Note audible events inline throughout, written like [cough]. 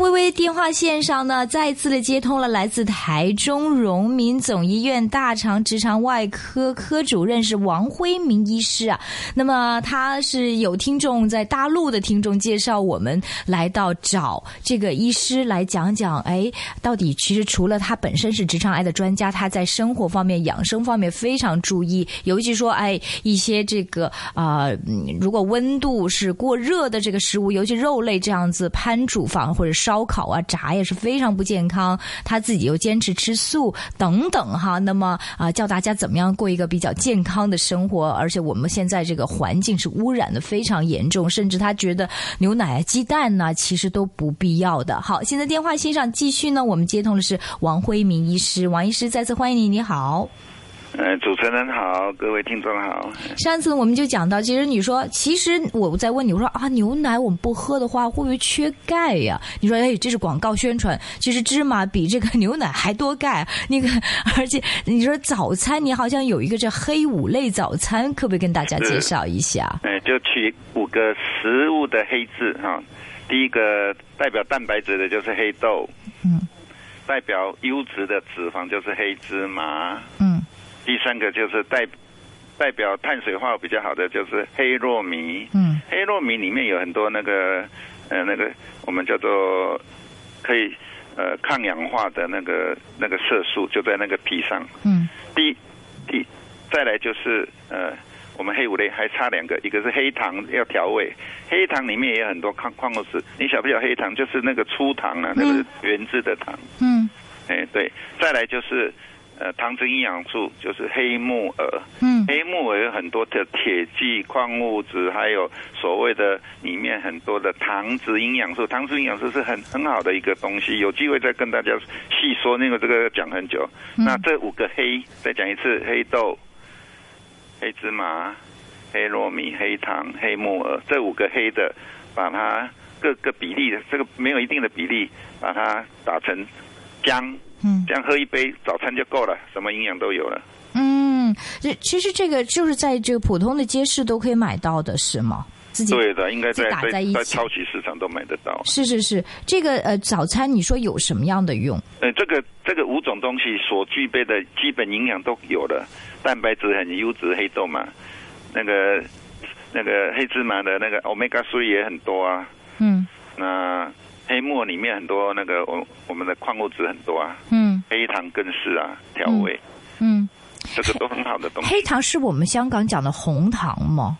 微微电话线上呢，再次的接通了来自台中荣民总医院大肠直肠外科科主任是王辉明医师啊。那么他是有听众在大陆的听众介绍我们来到找这个医师来讲讲，哎，到底其实除了他本身是直肠癌的专家，他在生活方面、养生方面非常注意，尤其说哎一些这个啊、如果温度是过热的这个食物，尤其肉类这样子烹煮法或者烧烧烤啊、炸也是非常不健康。他自己又坚持吃素等等哈，那么啊、教大家怎么样过一个比较健康的生活，而且我们现在这个环境是污染的非常严重，甚至他觉得牛奶啊、鸡蛋呢、其实都不必要的。好，现在电话线上继续呢，我们接通的是王辉明医师，王医师再次欢迎你，你好。呃，主持人好，各位听众好。上次我们就讲到，其实你说，其实我在问你，我说啊，牛奶我们不喝的话，会不会缺钙呀？你说，哎，这是广告宣传，其实芝麻比这个牛奶还多钙。那个，而且你说早餐，你好像有一个这黑五类早餐，可不可以跟大家介绍一下？哎，就取五个食物的黑字哈。第一个代表蛋白质的就是黑豆，嗯，代表优质的脂肪就是黑芝麻，嗯第三个就是代代表碳水化合物比较好的就是黑糯米，嗯。黑糯米里面有很多那个呃那个我们叫做可以呃抗氧化的那个那个色素就在那个皮上。嗯。第第再来就是呃，我们黑五类还差两个，一个是黑糖要调味，黑糖里面也有很多矿矿物质。你晓不晓得黑糖？就是那个粗糖啊，那个原质的糖。嗯。哎，对，再来就是呃糖质营养素，就是黑木耳。嗯黑木耳有很多的铁剂、矿物质，还有所谓的里面很多的糖质营养素。糖质营养素是很很好的一个东西，有机会再跟大家细说。那个这个讲很久。嗯那这五个黑，再讲一次：黑豆、黑芝麻、黑糯米、黑糖、黑木耳，这五个黑的，把它各个比例，这个没有一定的比例，把它打成浆，嗯这样喝一杯早餐就够了，什么营养都有了。嗯，这其实这个就是在这个普通的街市都可以买到的，是吗？自己对的，应该在在打在超级市场都买得到。是是是，这个呃早餐你说有什么样的用？呃，这个这个五种东西所具备的基本营养都有了，蛋白质很优质，黑豆嘛，那个那个黑芝麻的那个 omega three 也很多啊，嗯那黑木耳里面很多那个我我们的矿物质很多啊，嗯黑糖更是啊，调味，嗯，这个都很好的东西。黑糖是我们香港讲的红糖吗？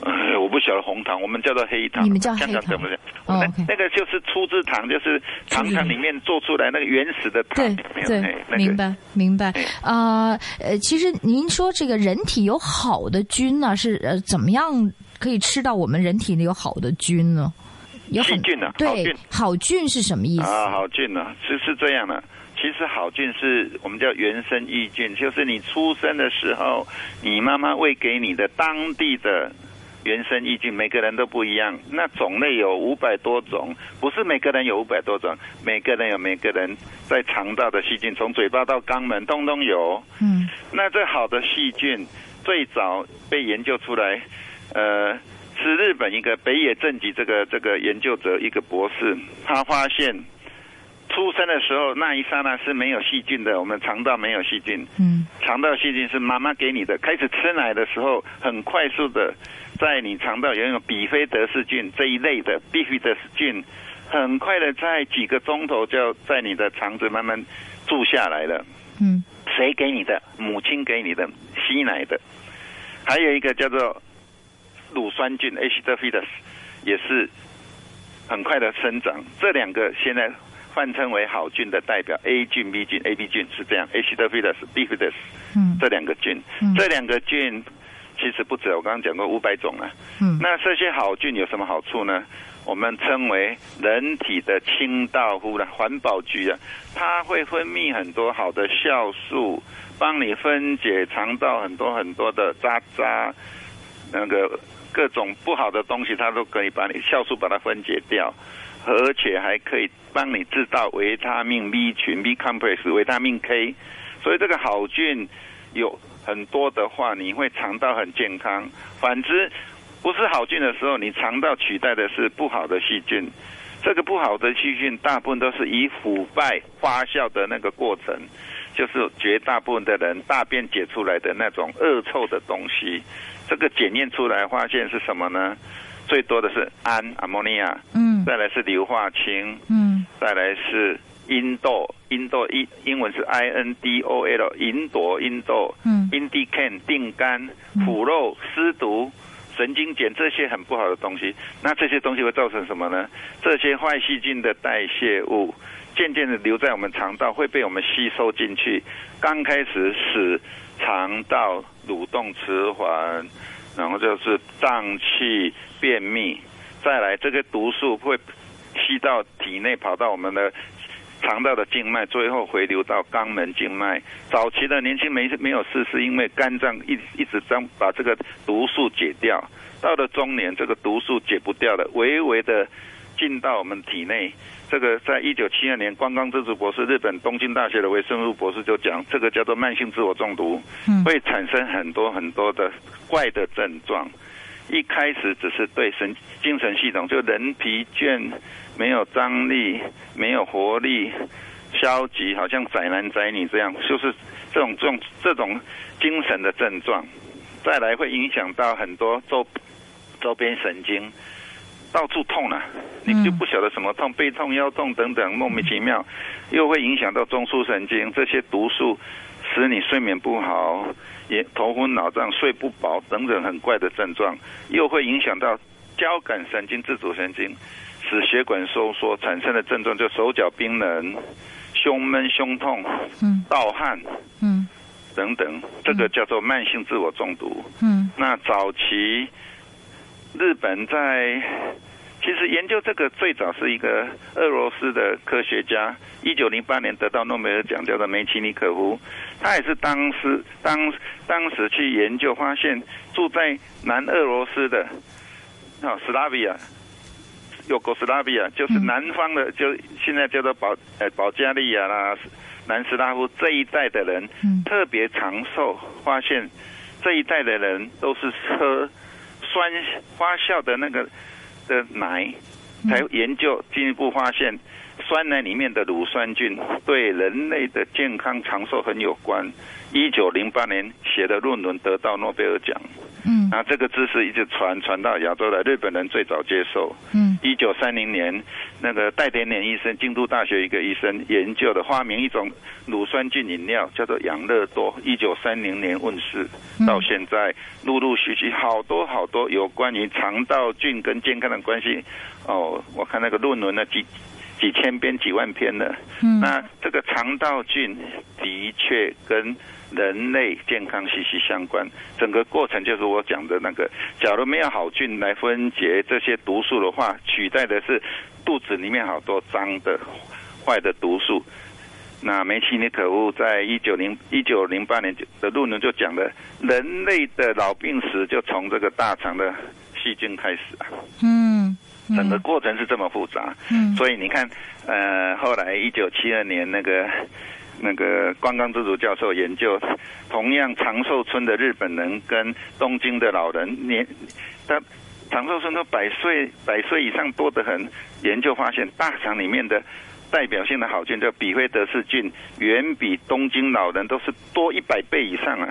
呃，[laughs] 我不晓得红糖，我们叫做黑糖。你们叫黑香港糖怎么讲？哦那那个就是粗制糖，就是糖粗制糖里面做出来那个原始的糖。对明白明白哎。啊呃，其实您说这个人体有好的菌呢，是呃怎么样可以吃到我们人体里有好的菌呢？有细菌啊好对菌，好菌是什么意思？啊，好菌呢、是是这样的。其实好菌是我们叫原生益菌，就是你出生的时候，你妈妈喂给你的当地的原生益菌，每个人都不一样。那种类有五百多种，不是每个人有五百多种，每个人有每个人在肠道的细菌，从嘴巴到肛门通通有。嗯那这好的细菌最早被研究出来，呃，是日本一个北野正吉这个这个研究者一个博士，他发现出生的时候那一刹那是没有细菌的，我们肠道没有细菌，嗯肠道细菌是妈妈给你的。开始吃奶的时候，很快速的在你肠道有一种比菲德氏菌这一类的比菲德氏菌，很快的在几个钟头就在你的肠子慢慢住下来了。嗯谁给你的？母亲给你的，吸奶的。还有一个叫做乳酸菌 H. d e f i d u s 也是很快的生长。这两个现在泛称为好菌的代表，A 菌、B 菌、AB 菌是这样，H. d e f i d u s b i f i d u s 嗯这两个菌，嗯这两个菌其实不止，我刚刚讲过五百种啊。嗯那这些好菌有什么好处呢？我们称为人体的清道夫的环保局啊，它会分泌很多好的酵素，帮你分解肠道很多很多的渣渣，那个各种不好的东西，它都可以把你酵素把它分解掉，而且还可以帮你制造维他命 B 群 B complex、维他命 K，所以这个好菌有很多的话，你会肠道很健康。反之，不是好菌的时候，你肠道取代的是不好的细菌。这个不好的细菌大部分都是以腐败发酵的那个过程，就是绝大部分的人大便解出来的那种恶臭的东西。这个检验出来发现是什么呢？最多的是氨 （ammonia），嗯再来是硫化氢，嗯再来是阴豆，阴豆英英文是 I N D O L，银朵、阴豆、嗯 indican 定肝、腐肉、湿毒、神经碱这些很不好的东西。那这些东西会造成什么呢？这些坏细菌的代谢物渐渐的留在我们肠道，会被我们吸收进去。刚开始使肠道蠕动迟缓，然后就是胀气、便秘，再来这个毒素会吸到体内，跑到我们的肠道的静脉，最后回流到肛门静脉。早期的年轻没没有事，是因为肝脏一一直将把这个毒素解掉，到了中年，这个毒素解不掉了，微微的进到我们体内。这个在一九七二年，关光之子博士，日本东京大学的微生物博士就讲，这个叫做慢性自我中毒，嗯会产生很多很多的怪的症状。一开始只是对神精神系统，就人疲倦、没有张力、没有活力、消极，好像宅男宅女这样，就是这种这种这种精神的症状。再来会影响到很多周周边神经，到处痛了、你就不晓得什么痛，背痛、腰痛等等，莫名其妙，又会影响到中枢神经，这些毒素使你睡眠不好，也头昏脑胀、睡不饱等等很怪的症状，又会影响到交感神经、自主神经，使血管收缩产生的症状就手脚冰冷、胸闷、胸痛、嗯。盗汗嗯。等等，这个叫做慢性自我中毒。嗯。那早期日本在其实研究这个最早是一个俄罗斯的科学家，一九零八年得到诺贝尔奖，叫做梅奇尼可夫。他也是当时当当时去研究，发现住在南俄罗斯的啊斯拉维亚。有哥斯拉维亚就是南方的，就现在叫做保呃保加利亚啦、南斯拉夫这一带的人，嗯特别长寿，发现这一代的人都是喝酸发酵的那个的奶，才研究进一步发现，酸奶里面的乳酸菌对人类的健康长寿很有关。一九零八年写的论文得到诺贝尔奖，嗯那这个知识一直传传到亚洲来，日本人最早接受。嗯一九三零年，那个戴田年医生，京都大学一个医生研究的，发明一种乳酸菌饮料，叫做养乐多。一九三零年问世，到现在陆陆续续好多好多有关于肠道菌跟健康的关系。哦，我看那个论文呢，几几千篇、几万篇的。嗯那这个肠道菌的确跟人类健康息息相关，整个过程就是我讲的那个，假如没有好菌来分解这些毒素的话，取代的是肚子里面好多脏的、坏的毒素。那梅奇尼可夫在一九零一九零八年的论文就讲了，人类的老病史就从这个大肠的细菌开始啊。嗯整个过程是这么复杂，嗯所以你看，呃，后来一九七二年那个那个关刚之主教授研究，同样长寿村的日本人跟东京的老人年，他长寿村都百岁百岁以上多得很，研究发现大肠里面的。代表性的好菌叫比菲德氏菌，远比东京老人都是多一百倍以上啊！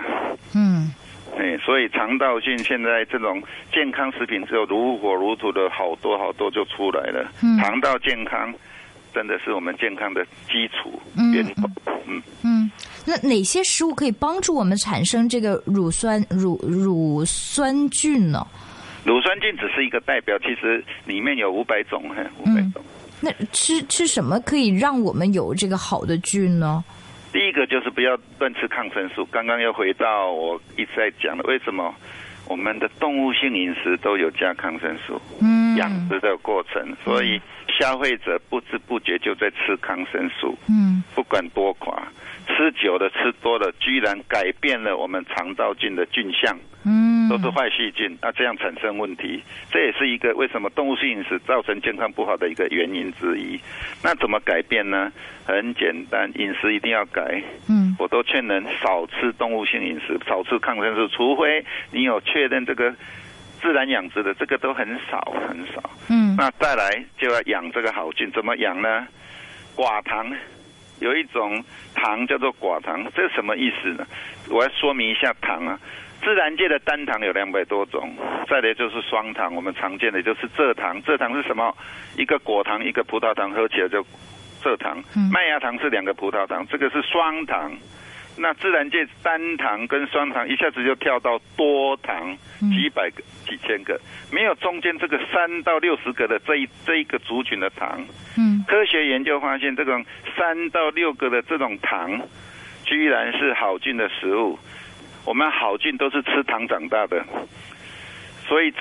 嗯哎，所以肠道菌现在这种健康食品之后如火如荼的好多好多就出来了。嗯肠道健康真的是我们健康的基础嗯源头。嗯，嗯，那哪些食物可以帮助我们产生这个乳酸乳乳酸菌呢？乳酸菌只是一个代表，其实里面有五百种，嘿五百种。那吃吃什么可以让我们有这个好的菌呢？第一个就是不要乱吃抗生素。刚刚又回到我一直在讲的，为什么我们的动物性饮食都有加抗生素？嗯养殖的过程，所以消费者不知不觉就在吃抗生素。嗯不管多寡，吃久了、吃多了，居然改变了我们肠道菌的菌相，嗯，都是坏细菌，那这样产生问题，这也是一个为什么动物性饮食造成健康不好的一个原因之一。那怎么改变呢？很简单，饮食一定要改。嗯我都劝人少吃动物性饮食，少吃抗生素，除非你有确认这个自然养殖的，这个都很少很少。嗯那再来就要养这个好菌，怎么养呢？寡糖有一种糖叫做寡糖，这是什么意思呢？我要说明一下糖啊。自然界的单糖有两百多种，再来就是双糖，我们常见的就是蔗糖。蔗糖是什么？一个果糖，一个葡萄糖合起来就蔗糖嗯。麦芽糖是两个葡萄糖，这个是双糖。那自然界单糖跟双糖一下子就跳到多糖，嗯几百个、几千个，没有中间这个三到六十个的这一这一个族群的糖。嗯科学研究发现，这种三到六个的这种糖，居然是好菌的食物。我们好菌都是吃糖长大的，所以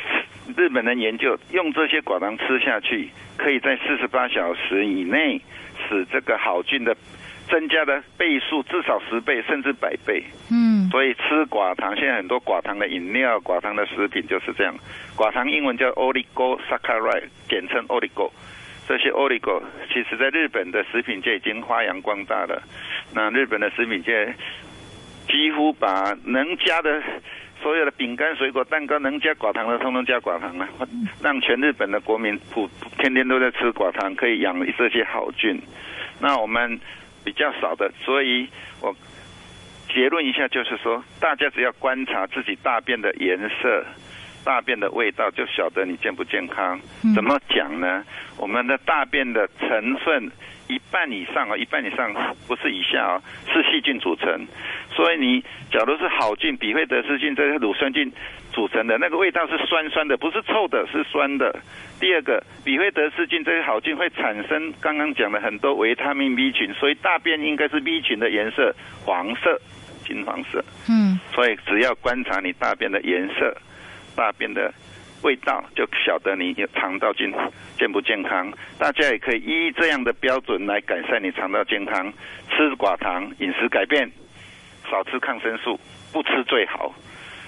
日本人研究用这些寡糖吃下去，可以在四十八小时以内使这个好菌的增加的倍数至少十倍甚至百倍。嗯所以吃寡糖，现在很多寡糖的饮料、寡糖的食品就是这样。寡糖英文叫 oligosaccharide，简称 oligo。这些 oligo 其实在日本的食品界已经发扬光大了。那日本的食品界几乎把能加的所有的饼干、水果、蛋糕能加寡糖的，通通加寡糖了，让全日本的国民普天天都在吃寡糖，可以养这些好菌。那我们比较少的，所以我结论一下，就是说，大家只要观察自己大便的颜色、大便的味道，就晓得你健不健康。嗯怎么讲呢？我们的大便的成分一半以上哦，一半以上不是以下哦，是细菌组成。所以你假如是好菌，比菲德氏菌这些乳酸菌组成的那个味道是酸酸的，不是臭的，是酸的。第二个，比菲德氏菌这些好菌会产生刚刚讲的很多维他命 B 群，所以大便应该是 B 群的颜色，黄色、金黄色。嗯所以只要观察你大便的颜色、大便的味道，就晓得你肠道健健不健康。大家也可以依这样的标准来改善你肠道健康。吃寡糖，饮食改变，少吃抗生素，不吃最好。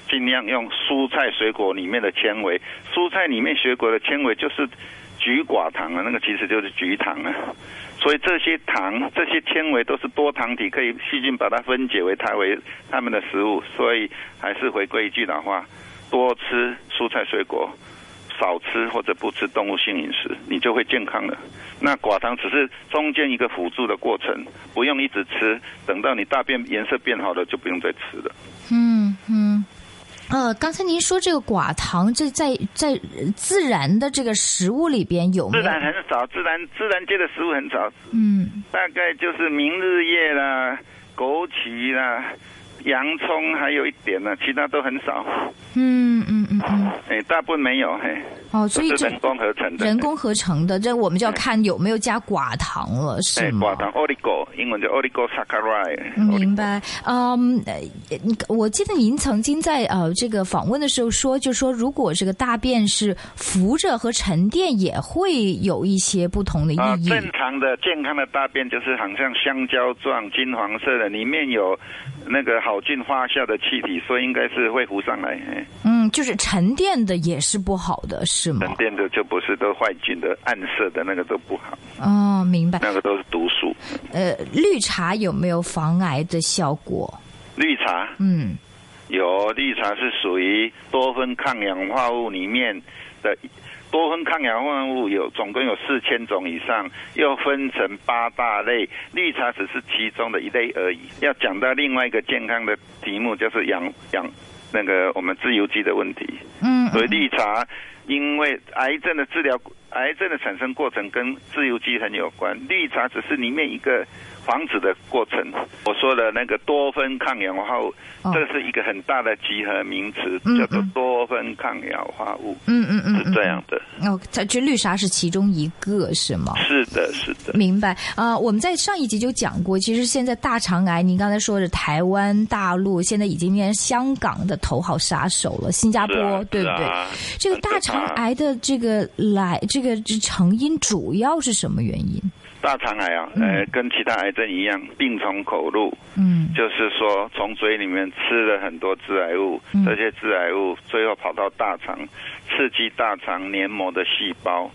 尽量用蔬菜水果里面的纤维，蔬菜里面水果的纤维就是菊寡糖啊，那个其实就是菊糖啊。所以这些糖、这些纤维都是多糖体，可以细菌把它分解为它为它们的食物。所以还是回归一句老话：多吃蔬菜水果，少吃或者不吃动物性饮食，你就会健康了。那寡糖只是中间一个辅助的过程，不用一直吃，等到你大便颜色变好了，就不用再吃了。嗯嗯。呃，刚才您说这个寡糖，这在在自然的这个食物里边有没自？然很少，自然自然界的食物很少，嗯大概就是明日叶啦、枸杞啦、洋葱，还有一点呢，其他都很少。嗯嗯嗯嗯。哎，大部分没有，嘿，哦，所以这人工合成的。人工合成的，这我们就要看有没有加寡糖了，是哎，吗？寡糖 oligo，英文叫 oligosaccharide。明白，嗯，我记得您曾经在呃这个访问的时候说，就说如果这个大便是浮着和沉淀，也会有一些不同的意啊，义。正常的健康的大便就是好像香蕉状、金黄色的，里面有那个好菌发酵的气体，所以应该是会浮上来。哎，嗯，就是沉淀的也是不好的，是吗沉？淀的就不是都坏菌的，暗色的那个都不好，哦，明白。那个都是毒素。呃，绿茶有没有防癌的效果？绿茶嗯有，绿茶是属于多酚抗氧化物里面的。多酚抗氧化物有总共有四千种以上，又分成八大类，绿茶只是其中的一类而已。要讲到另外一个健康的题目，就是养养那个我们自由基的问题。嗯所以绿茶，因为癌症的治疗、癌症的产生过程跟自由基很有关，绿茶只是里面一个防止的过程。我说的那个多酚抗氧化物，哦这是一个很大的集合名词，嗯叫做嗯多酚抗氧化物，嗯嗯嗯，是这样的。哦，它这绿沙是其中一个，是吗？是的，是的。明白啊、呃我们在上一集就讲过，其实现在大肠癌，您刚才说的台湾、大陆，现在已经变成香港的头号杀手了，新加坡，啊对不对？啊这个大肠癌的这个来，这个这成因主要是什么原因？大肠癌啊，呃，跟其他癌症一样，病从口入。嗯就是说，从嘴里面吃了很多致癌物，嗯这些致癌物最后跑到大肠，刺激大肠黏膜的细胞。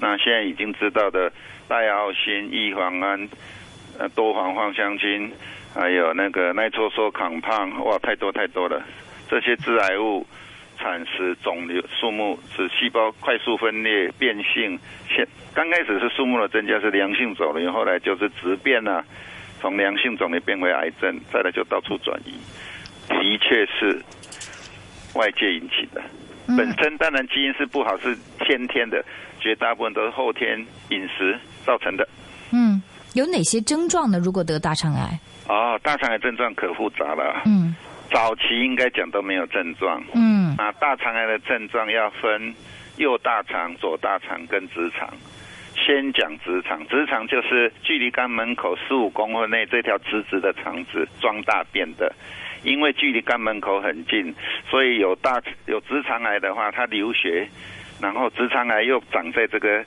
那现在已经知道的代奥辛、异磺胺、呃多环芳香烃，还有那个耐唑索抗胖，哇，太多太多了。这些致癌物产时肿瘤数目使细胞快速分裂变性，现刚开始是数目的增加是良性肿瘤，后来就是质变了，从良性肿瘤变为癌症，再来就到处转移，的确是外界引起的。本身当然基因是不好，是先天的，绝大部分都是后天饮食造成的。嗯，有哪些症状呢？如果得大肠癌？哦，大肠癌症状可复杂了。嗯，早期应该讲都没有症状。嗯，那大肠癌的症状要分右大肠、左大肠跟直肠。先讲直肠，直肠就是距离肛门口十五公分内这条直直的肠子装大便的。因为距离肛门口很近，所以有大有直肠癌的话，它流血，然后直肠癌又长在这个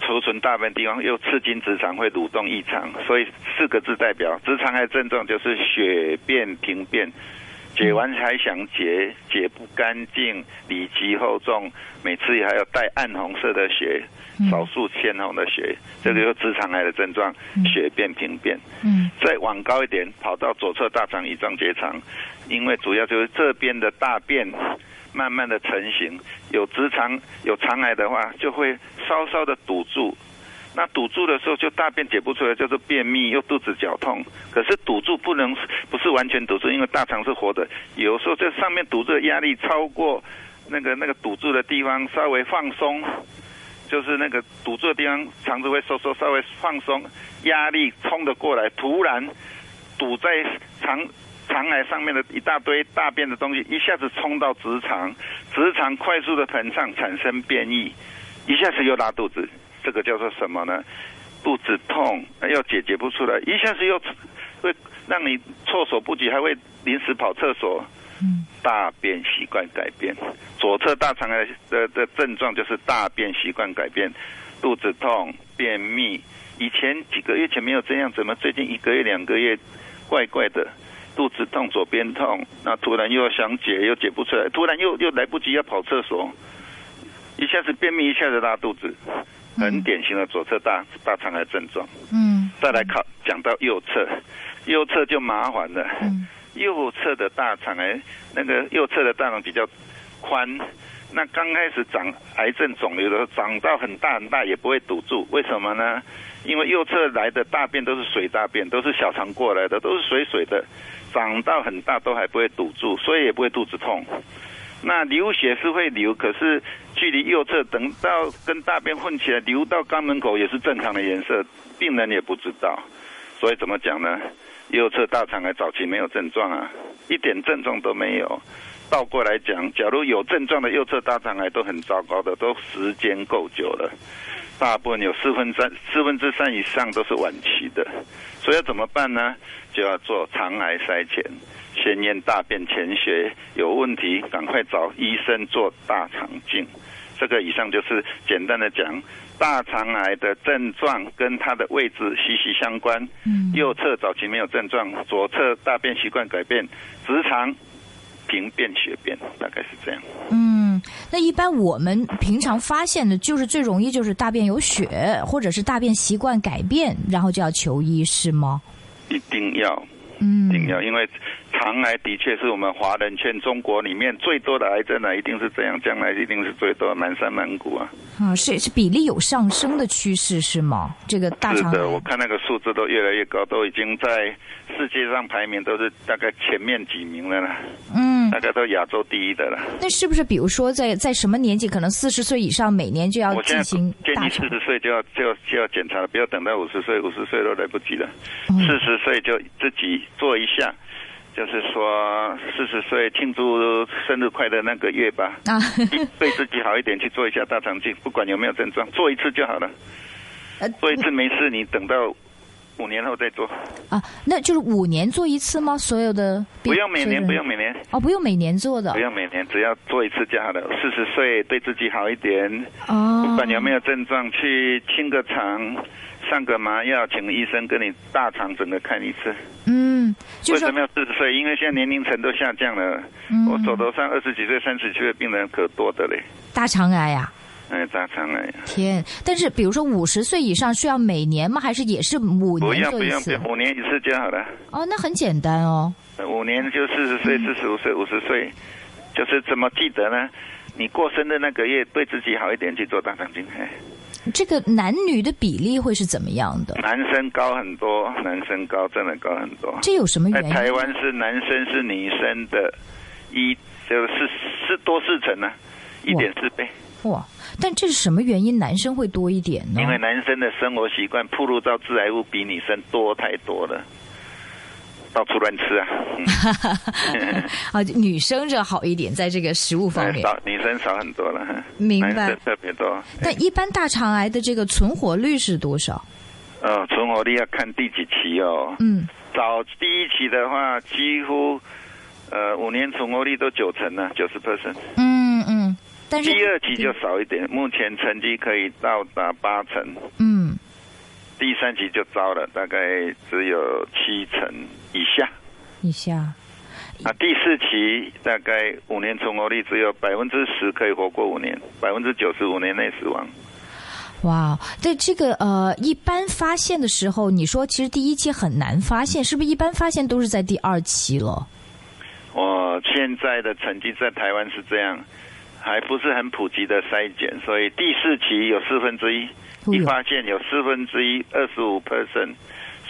储存大便地方，又刺激直肠会蠕动异常，所以四个字代表直肠癌症状就是血便停便。解完还想解，解不干净，里急后重，每次也还有带暗红色的血，少数鲜红的血，这个是直肠癌的症状，血便频便。嗯，再往高一点，跑到左侧大肠乙状结肠，因为主要就是这边的大便慢慢的成型，有直肠有肠癌的话，就会稍稍的堵住。那堵住的时候，就大便解不出来，叫做便秘，又肚子绞痛。可是堵住不能不是完全堵住，因为大肠是活的，有时候这上面堵住的压力超过那个那个堵住的地方，稍微放松，就是那个堵住的地方，肠子会收缩，稍微放松，压力冲得过来，突然堵在肠肠癌上面的一大堆大便的东西，一下子冲到直肠，直肠快速的膨胀，产生变异，一下子又拉肚子。这个叫做什么呢？肚子痛，又解决不出来，一下子又会让你措手不及，还会临时跑厕所。嗯，大便习惯改变，左侧大肠癌的的症状就是大便习惯改变，肚子痛、便秘。以前几个月前没有这样，怎么最近一个月、两个月怪怪的？肚子痛，左边痛，那突然又要想解，又解不出来，突然又又来不及要跑厕所，一下子便秘，一下子拉肚子。很典型的左侧大大肠癌症状。嗯，再来考讲到右侧，右侧就麻烦了。嗯，右侧的大肠癌，那个右侧的大肠比较宽，那刚开始长癌症肿瘤的时候，长到很大很大也不会堵住，为什么呢？因为右侧来的大便都是水大便，都是小肠过来的，都是水水的，长到很大都还不会堵住，所以也不会肚子痛。那流血是会流，可是距离右侧等到跟大便混起来流到肛门口也是正常的颜色，病人也不知道。所以怎么讲呢？右侧大肠癌早期没有症状啊，一点症状都没有。倒过来讲，假如有症状的右侧大肠癌都很糟糕的，都时间够久了，大部分有四分三四分之三以上都是晚期的。所以要怎么办呢？就要做肠癌筛检。先验大便潜血有问题，赶快找医生做大肠镜。这个以上就是简单的讲，大肠癌的症状跟它的位置息息相关。嗯，右侧早期没有症状，左侧大便习惯改变，直肠平便血便，大概是这样。嗯，那一般我们平常发现的，就是最容易就是大便有血，或者是大便习惯改变，然后就要求医，是吗？一定要，嗯，一定要，因为。肠癌的确是我们华人圈中国里面最多的癌症呢，一定是这样，将来一定是最多，满山满谷啊。啊，是是比例有上升的趋势是吗？这个大肠是的，我看那个数字都越来越高，都已经在世界上排名都是大概前面几名了啦。嗯，大概都亚洲第一的了。那是不是比如说在在什么年纪，可能四十岁以上，每年就要进行建议四十岁就要就要就要检查了，不要等到五十岁，五十岁都来不及了。四十岁就自己做一下。就是说，四十岁庆祝生日快乐那个月吧，啊，[laughs] 对自己好一点，去做一下大肠镜，不管有没有症状，做一次就好了。做一次没事，你等到五年后再做。啊，那就是五年做一次吗？所有的不用每年，不用每年。哦，不用每年做的。不用每年，只要做一次就好了。四十岁对自己好一点，哦，不管有没有症状，去清个肠，上个麻药，请医生跟你大肠整个看一次。嗯，为什么要四十岁？因为现在年龄层都下降了。嗯我手头上二十几岁、三十几岁的病人可多的嘞。大肠癌呀？哎，大肠癌。天！但是比如说五十岁以上需要每年吗？还是也是五年做一次？不用不用，五年一次就好了。哦，那很简单哦。五年就四十岁、四十五岁、五十岁，就是怎么记得呢？你过生日那个月，对自己好一点，去做大肠镜。哎，这个男女的比例会是怎么样的？男生高很多，男生高真的高很多。这有什么原因？台湾是男生是女生的一就是是多四成呢、一点四倍。哇！但这是什么原因？男生会多一点呢？因为男生的生活习惯暴露到致癌物比女生多太多了，到处乱吃啊。嗯 [laughs] 啊，女生就好一点，在这个食物方面。少女生少很多了，明白特别多。但一般大肠癌的这个存活率是多少？呃，存活率要看第几期哦。嗯，早第一期的话，几乎呃五年存活率都九成呢，九十 percent。嗯嗯，但是第二期就少一点，目前成绩可以到达八成。嗯第三期就糟了，大概只有七成以下。以下啊，第四期大概五年存活率只有百分之十可以活过五年，百分之九十五年内死亡。哇，对这个呃，一般发现的时候，你说其实第一期很难发现，是不是一般发现都是在第二期了？我现在的成绩在台湾是这样，还不是很普及的筛检，所以第四期有四分之一，一发现有四分之一，二十五 percent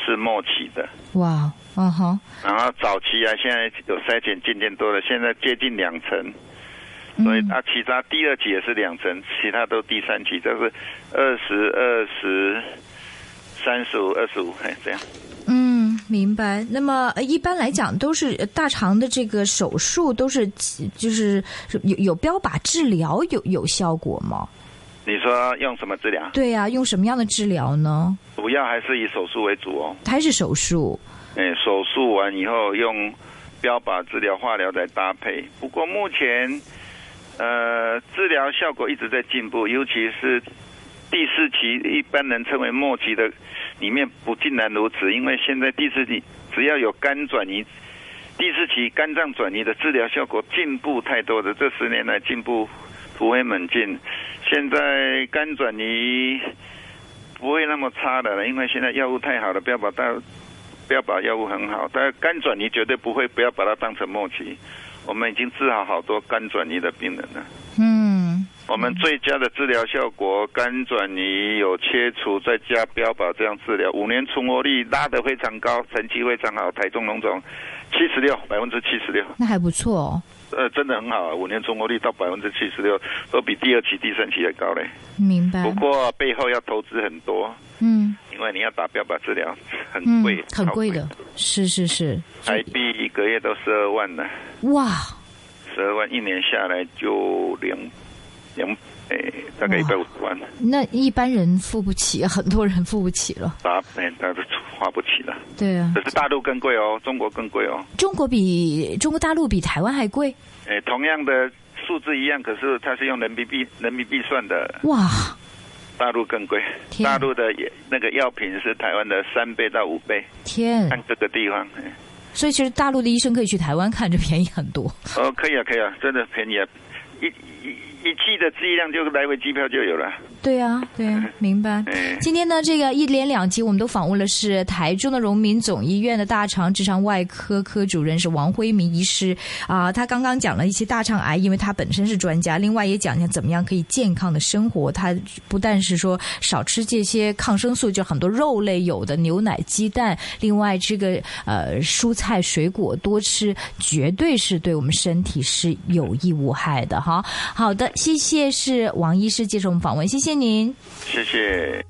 是末期的。哇，嗯哼，然后早期啊，现在有筛检渐渐多了，现在接近两成，所以嗯啊，其他第二级也是两成，其他都第三级，就是二十二十、三十五、二十五，哎，这样。嗯，明白。那么呃一般来讲，都是呃大肠的这个手术都是就是有有标靶治疗有有效果吗？你说用什么治疗？对呀、用什么样的治疗呢？主要还是以手术为主哦。还是手术？哎，手术完以后用标靶治疗、化疗来搭配。不过目前，呃，治疗效果一直在进步，尤其是第四期，一般人称为末期的，里面不尽然如此。因为现在第四期只要有肝转移，第四期肝脏转移的治疗效果进步太多的，这十年来进步突飞猛进。现在肝转移不会那么差的了，因为现在药物太好了，标靶大标靶药物很好，但肝转移绝对不会，不要把它当成末期。我们已经治好好多肝转移的病人了。嗯，我们最佳的治疗效果，肝转移有切除，再加标靶这样治疗，五年存活率拉得非常高，成绩非常好。台中龙总七十六，百分之七十六，那还不错哦。呃，真的很好啊，五年存活率到百分之七十六，都比第二期、第三期还高嘞。明白不。过背后要投资很多，嗯因为你要打标靶治疗，很嗯贵，，很贵的，是是是。台币一个月都十二万呢，哇，十二万一年下来就两两诶，大概一百五十万，那一般人付不起，很多人付不起了。打哎，那都花不起了。对啊，可是大陆更贵哦，中国更贵哦。中国比中国大陆比台湾还贵。诶，同样的数字一样，可是它是用人民币人民币算的，哇，大陆更贵。大陆的也那个药品是台湾的三倍到五倍，天！看这个地方。所以其实大陆的医生可以去台湾看，就便宜很多。哦，可以啊，可以啊，真的便宜啊，一一一季的剂量就来回机票就有了。对啊，对啊，明白。哎，今天呢，这个一连两集我们都访问了是台中的荣民总医院的大肠直肠外科科主任是王辉明医师啊、他刚刚讲了一些大肠癌，因为他本身是专家，另外也讲讲怎么样可以健康的生活。他不但是说少吃这些抗生素，就很多肉类有的牛奶、鸡蛋，另外这个呃蔬菜水果多吃，绝对是对我们身体是有益无害的哈。好的，谢谢是王医师接受我们访问，谢谢您。谢谢。